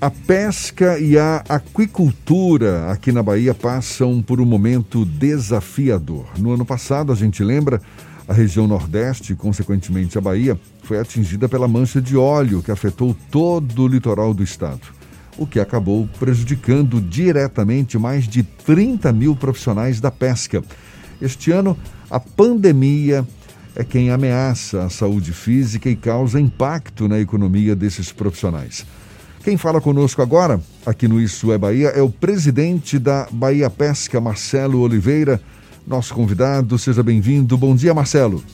A pesca e a aquicultura aqui na Bahia passam por um momento desafiador. No ano passado, a gente lembra, a região Nordeste, consequentemente a Bahia, foi atingida pela mancha de óleo que afetou todo o litoral do estado, o que acabou prejudicando diretamente mais de 30 mil profissionais da pesca. Este ano, a pandemia é quem ameaça a saúde física e causa impacto na economia desses profissionais. Quem fala conosco agora, aqui no Isso é Bahia, é o presidente da Bahia Pesca, Marcelo Oliveira, nosso convidado. Seja bem-vindo. Bom dia, Marcelo.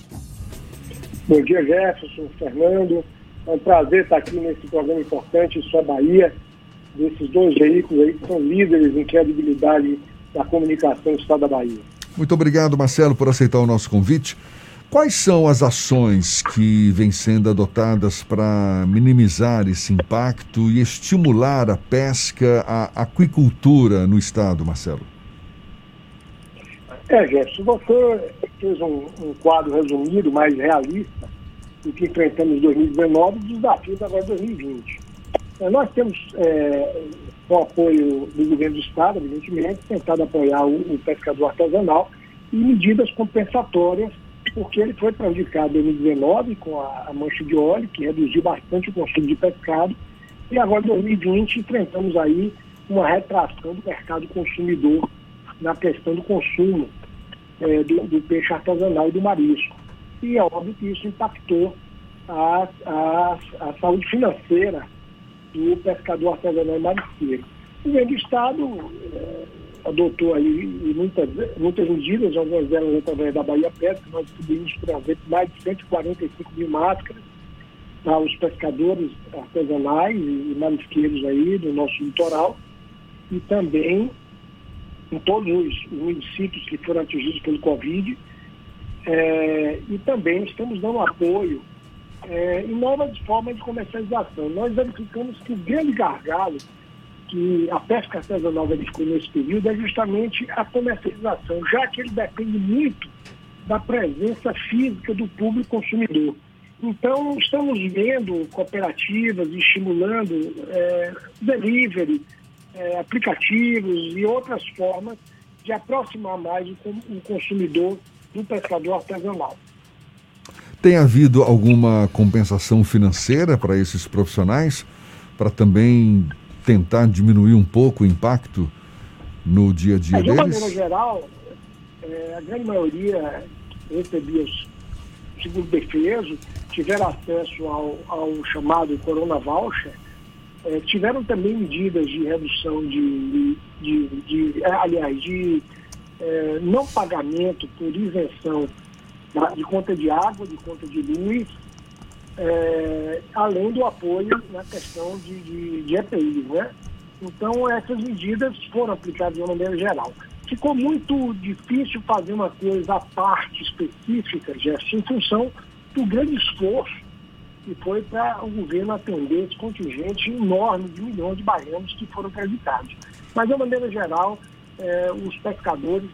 Bom dia, Jefferson, Fernando. É um prazer estar aqui nesse programa importante, Isso é Bahia, desses dois veículos aí que são líderes em credibilidade da comunicação do Estado da Bahia. Muito obrigado, Marcelo, por aceitar o nosso convite. Quais são as ações que vêm sendo adotadas para minimizar esse impacto e estimular a pesca, a aquicultura no estado, Marcelo? É, Gerson, você fez um, um, quadro resumido, mais realista, do que enfrentamos em 2019 e dos desafios agora de 2020. É, nós temos, é, com apoio do governo do Estado, evidentemente, tentado apoiar o, o pescador artesanal e medidas compensatórias porque ele foi prejudicado em 2019 com a, a, mancha de óleo, que reduziu bastante o consumo de pescado, e agora em 2020 enfrentamos aí uma retração do mercado consumidor na questão do consumo é, do, do, peixe artesanal e do marisco. E é óbvio que isso impactou a, a, a saúde financeira do pescador artesanal e marisqueiro. O governo do Estado é, adotou aí muitas, muitas medidas, algumas delas através da Bahia Pesca, nós distribuímos, por exemplo, mais de 145 mil máscaras para os pescadores artesanais e marisqueiros aí do nosso litoral e também em todos os municípios que foram atingidos pelo Covid. É, e também estamos dando apoio é, em novas formas de comercialização. Nós verificamos que o grande gargalo que a pesca artesanal verificou nesse período é justamente a comercialização, já que ele depende muito da presença física do público consumidor. Então, estamos vendo cooperativas estimulando é, delivery, é, aplicativos e outras formas de aproximar mais o, o consumidor do pescador artesanal. Tem havido alguma compensação financeira para esses profissionais, para também tentar diminuir um pouco o impacto no dia a dia de deles? De maneira geral, é, a grande maioria recebia o seguro defeso, tiveram acesso ao, ao chamado Corona Voucher, é, tiveram também medidas de redução de, de, de, de é, aliás, de é, não pagamento por isenção de conta de água, de conta de luz, é, além do apoio na questão de, de, de EPI. Né? Então, essas medidas foram aplicadas de uma maneira geral. Ficou muito difícil fazer uma coisa à parte específica, Gerson, em função do grande esforço que foi para o governo atender esse contingente enorme de milhões de baianos que foram prejudicados. Mas, de uma maneira geral, é, os pescadores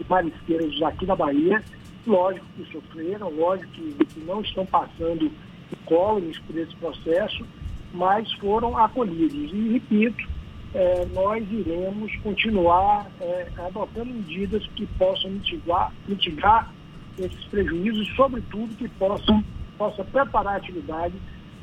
e marisqueiros aqui da Bahia lógico que sofreram, lógico que, que não estão passando incólumes por esse processo, mas foram acolhidos. E, repito, é, nós iremos continuar é, adotando medidas que possam mitigar, mitigar esses prejuízos, sobretudo que possam possa preparar a atividade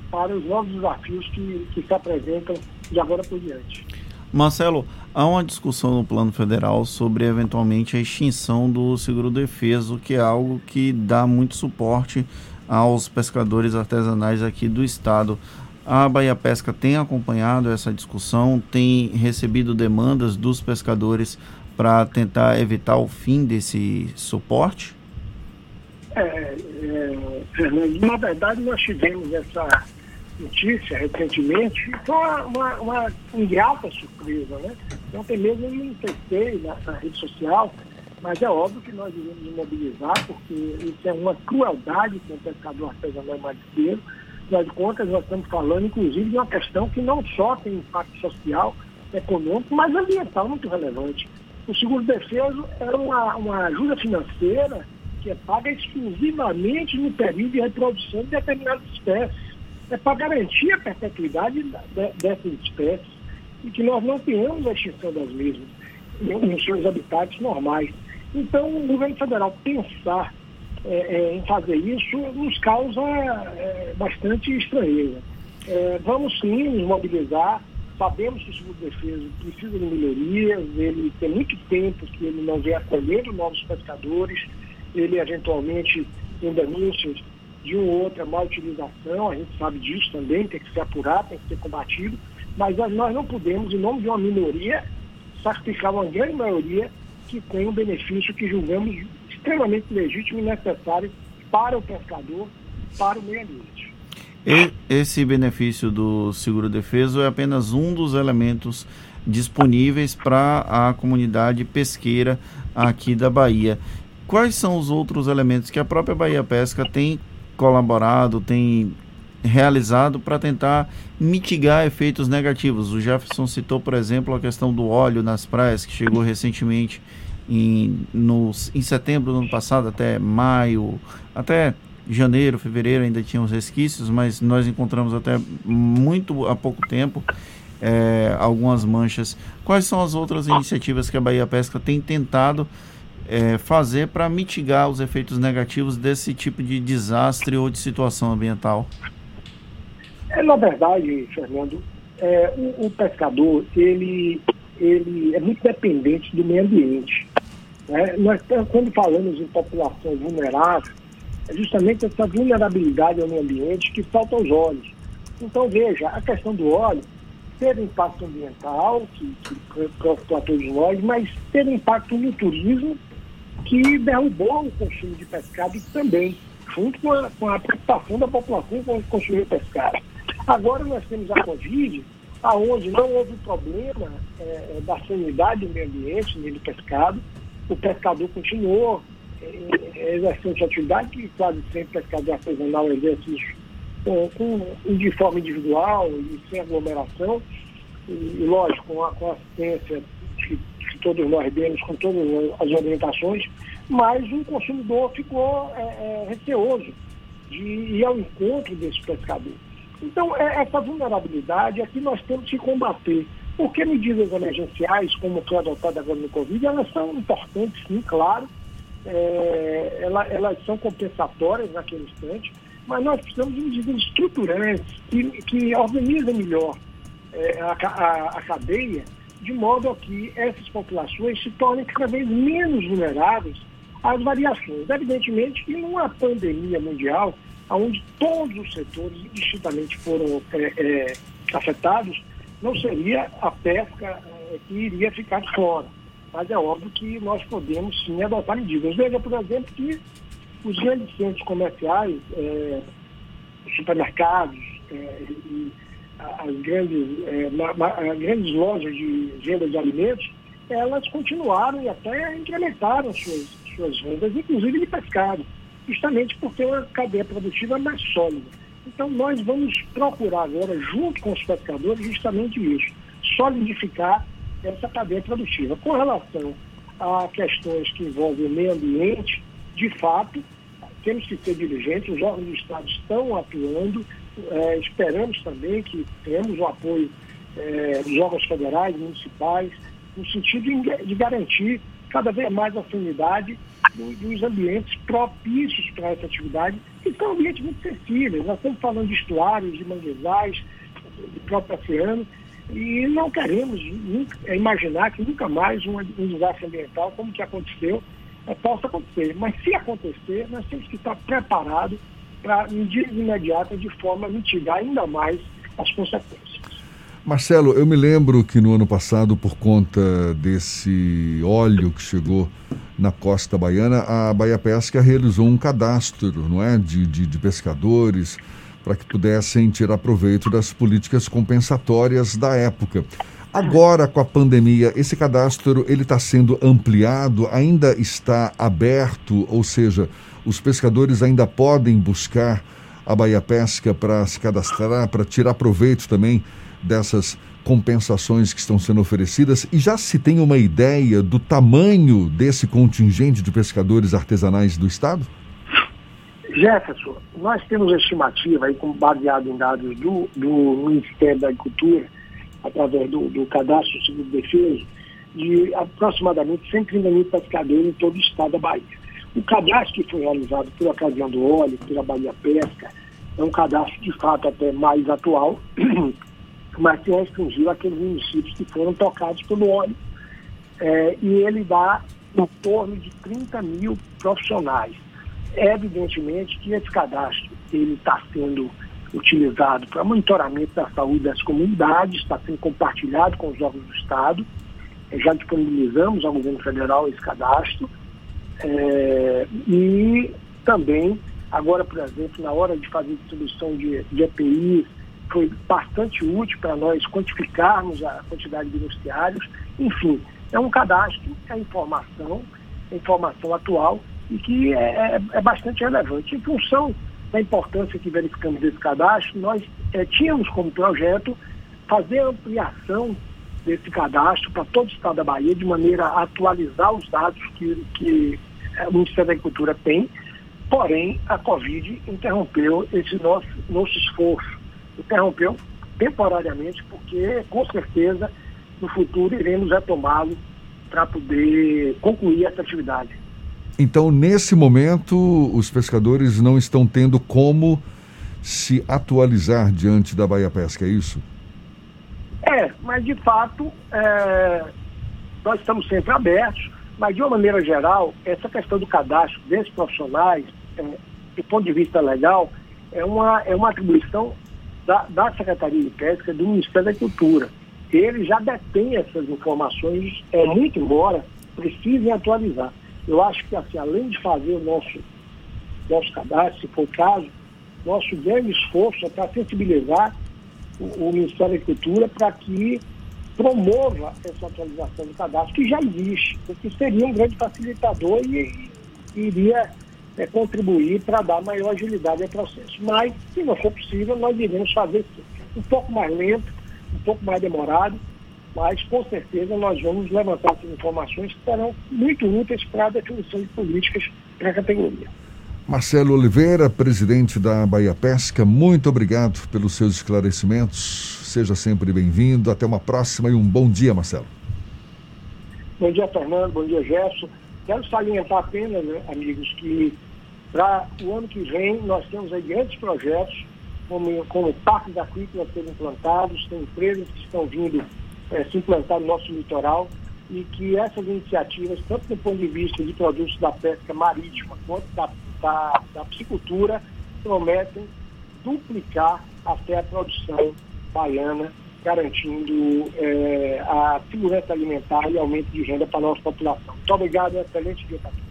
para os novos desafios que, que se apresentam de agora por diante. Marcelo, há uma discussão no plano federal sobre eventualmente a extinção do seguro defeso, que é algo que dá muito suporte aos pescadores artesanais aqui do estado. A Bahia Pesca tem acompanhado essa discussão, tem recebido demandas dos pescadores para tentar evitar o fim desse suporte? É, é, na verdade nós tivemos essa notícia recentemente, foi uma, uma, uma ingrata surpresa, né? Ontem mesmo eu me testei nessa rede social, mas é óbvio que nós iremos nos mobilizar, porque isso é uma crueldade com o pescador artesanal marisqueiro. Afinal de contas, nós estamos falando, inclusive, de uma questão que não só tem impacto social, econômico, mas ambiental muito relevante. O seguro defeso é uma, uma ajuda financeira que é paga exclusivamente no período de reprodução de determinadas espécies é para garantir a perpetuidade dessas espécies e que nós não tenhamos a extinção das mesmas nos seus habitats normais. Então, o governo federal pensar é, é, em fazer isso nos causa é, bastante estranheza. É, vamos sim nos mobilizar, sabemos que o seguro de defesa precisa de melhorias, ele tem muito tempo que ele não vem acolhendo novos pescadores, ele eventualmente tem denúncias de uma ou outra má utilização, a gente sabe disso também, tem que ser apurado, tem que ser combatido, mas nós não podemos, em nome de uma minoria, sacrificar uma grande maioria que tem um benefício que julgamos extremamente legítimo e necessário para o pescador, para o meio ambiente. Esse benefício do seguro defeso é apenas um dos elementos disponíveis para a comunidade pesqueira aqui da Bahia. Quais são os outros elementos que a própria Bahia Pesca tem colaborado, tem realizado para tentar mitigar efeitos negativos. O Jefferson citou, por exemplo, a questão do óleo nas praias, que chegou recentemente em, em setembro do ano passado, até maio, até janeiro, fevereiro ainda tinha os resquícios, mas nós encontramos até muito há pouco tempo é, algumas manchas. Quais são as outras iniciativas que a Bahia Pesca tem tentado é, fazer para mitigar os efeitos negativos desse tipo de desastre ou de situação ambiental? É, na verdade, Fernando, é, o, o, pescador ele, ele é muito dependente do meio ambiente. Né? Nós, quando falamos em população vulnerável, é justamente essa vulnerabilidade ao meio ambiente que falta aos olhos. Então, veja, a questão do óleo teve impacto ambiental, que, preocupa todos nós, mas teve impacto no turismo, que derrubou o consumo de pescado também, junto com a, com a preocupação da população com consumir pescado. Agora nós temos a Covid, aonde não houve problema é, é da sanidade do meio ambiente, nem do pescado, o pescador continuou é, exercendo sua atividade, que quase sempre pescador artesanal exerce com, com, de forma individual e sem aglomeração, e, e lógico, com a, com a assistência que todos nós demos com todas as orientações, mas o consumidor ficou é, é, receoso de ir ao encontro desse pescador. Então, é, essa vulnerabilidade é que nós temos que combater. Porque medidas emergenciais, como foi adotada agora no Covid, elas são importantes, sim, claro, é, elas, elas, são compensatórias naquele instante, mas nós precisamos de medidas estruturantes que, que organizem melhor é, a, a, a cadeia de modo a que essas populações se tornem cada vez menos vulneráveis às variações. Evidentemente que numa pandemia mundial, onde todos os setores distintamente foram é, é, afetados, não seria a pesca é, que iria ficar fora. Mas é óbvio que nós podemos sim adotar medidas. Veja, por exemplo, que os grandes centros comerciais, é, supermercados é, e as grandes, é, grandes lojas de venda de alimentos, elas continuaram e até incrementaram suas, suas vendas, inclusive de pescado, justamente por ter uma cadeia produtiva mais sólida. Então nós vamos procurar agora, junto com os pescadores, justamente isso, solidificar essa cadeia produtiva. Com relação a questões que envolvem o meio ambiente, de fato, temos que ser diligentes, os órgãos do Estado estão atuando, é, esperamos também que tenhamos o apoio é, dos órgãos federais, municipais, no sentido de, garantir cada vez mais a sanidade dos ambientes propícios para essa atividade, que são ambientes muito sensíveis. Nós estamos falando de estuários, de manguezais, do próprio oceano, e não queremos nunca, é, imaginar que nunca mais um, um desastre ambiental como que aconteceu é, possa acontecer. Mas se acontecer, nós temos que estar preparados para medidas imediatas de forma a mitigar ainda mais as consequências. Marcelo, eu me lembro que no ano passado, por conta desse óleo que chegou na costa baiana, a Bahia Pesca realizou um cadastro não é, de, de, de pescadores para que pudessem tirar proveito das políticas compensatórias da época. Agora, com a pandemia, esse cadastro ele está sendo ampliado, ainda está aberto, ou seja, os pescadores ainda podem buscar a Bahia Pesca para se cadastrar, para tirar proveito também dessas compensações que estão sendo oferecidas e já se tem uma ideia do tamanho desse contingente de pescadores artesanais do estado? Jefferson, nós temos estimativa, aí, baseado em dados do, do Ministério da Agricultura, através do, do cadastro de defesa, de aproximadamente 130 mil pescadores em todo o estado da Bahia. O cadastro que foi realizado por ocasião do óleo, pela Bahia Pesca, é um cadastro de fato até mais atual, mas que restringiu aqueles municípios que foram tocados pelo óleo. É, e ele dá em torno de 30 mil profissionais. Evidentemente que esse cadastro ele está sendo utilizado para monitoramento da saúde das comunidades, está sendo compartilhado com os órgãos do Estado. É, já disponibilizamos ao governo federal esse cadastro. É, e também, agora, por exemplo, na hora de fazer distribuição de, de EPIs, foi bastante útil para nós quantificarmos a quantidade de beneficiários. Enfim, é um cadastro, é informação, é informação atual e que é, é, é, bastante relevante. Em função da importância que verificamos desse cadastro, nós é, tínhamos como projeto fazer ampliação desse cadastro para todo o estado da Bahia, de maneira a atualizar os dados que, que é, o Ministério da Agricultura tem, porém a Covid interrompeu esse nosso, nosso esforço. Interrompeu temporariamente, porque com certeza no futuro iremos retomá-lo para poder concluir essa atividade. Então, nesse momento, os pescadores não estão tendo como se atualizar diante da Bahia Pesca, é isso? É, mas de fato, é, nós estamos sempre abertos, mas de uma maneira geral, essa questão do cadastro desses profissionais, é, do ponto de vista legal, é uma, é uma atribuição da, da Secretaria de Pesca do Ministério da Cultura ele já detém essas informações, é, muito embora precisem atualizar. Eu acho que, assim, além de fazer o nosso, nosso cadastro, se for o caso, nosso grande esforço é para sensibilizar o, o Ministério da Agricultura para que promova essa atualização do cadastro, que já existe, porque seria um grande facilitador e, e iria é, contribuir para dar maior agilidade ao processo. Mas, se não for possível, nós iremos fazer um pouco mais lento, um pouco mais demorado, mas com certeza nós vamos levantar essas informações que serão muito úteis para a definição de políticas para a categoria. Marcelo Oliveira, presidente da Bahia Pesca, muito obrigado pelos seus esclarecimentos. Seja sempre bem-vindo. Até uma próxima e um bom dia, Marcelo. Bom dia, Fernando. Bom dia, Gerson. Quero salientar apenas, né, amigos, que para o ano que vem nós temos aí grandes projetos como, como parques aquícolas serem implantados, tem empresas que estão vindo é, se implantar no nosso litoral e que essas iniciativas, tanto do ponto de vista de produtos da pesca marítima quanto da, da, da piscicultura, prometem duplicar até a produção baiana, garantindo é, a segurança alimentar e aumento de renda para a nossa população. Muito obrigado, excelente dia para todos.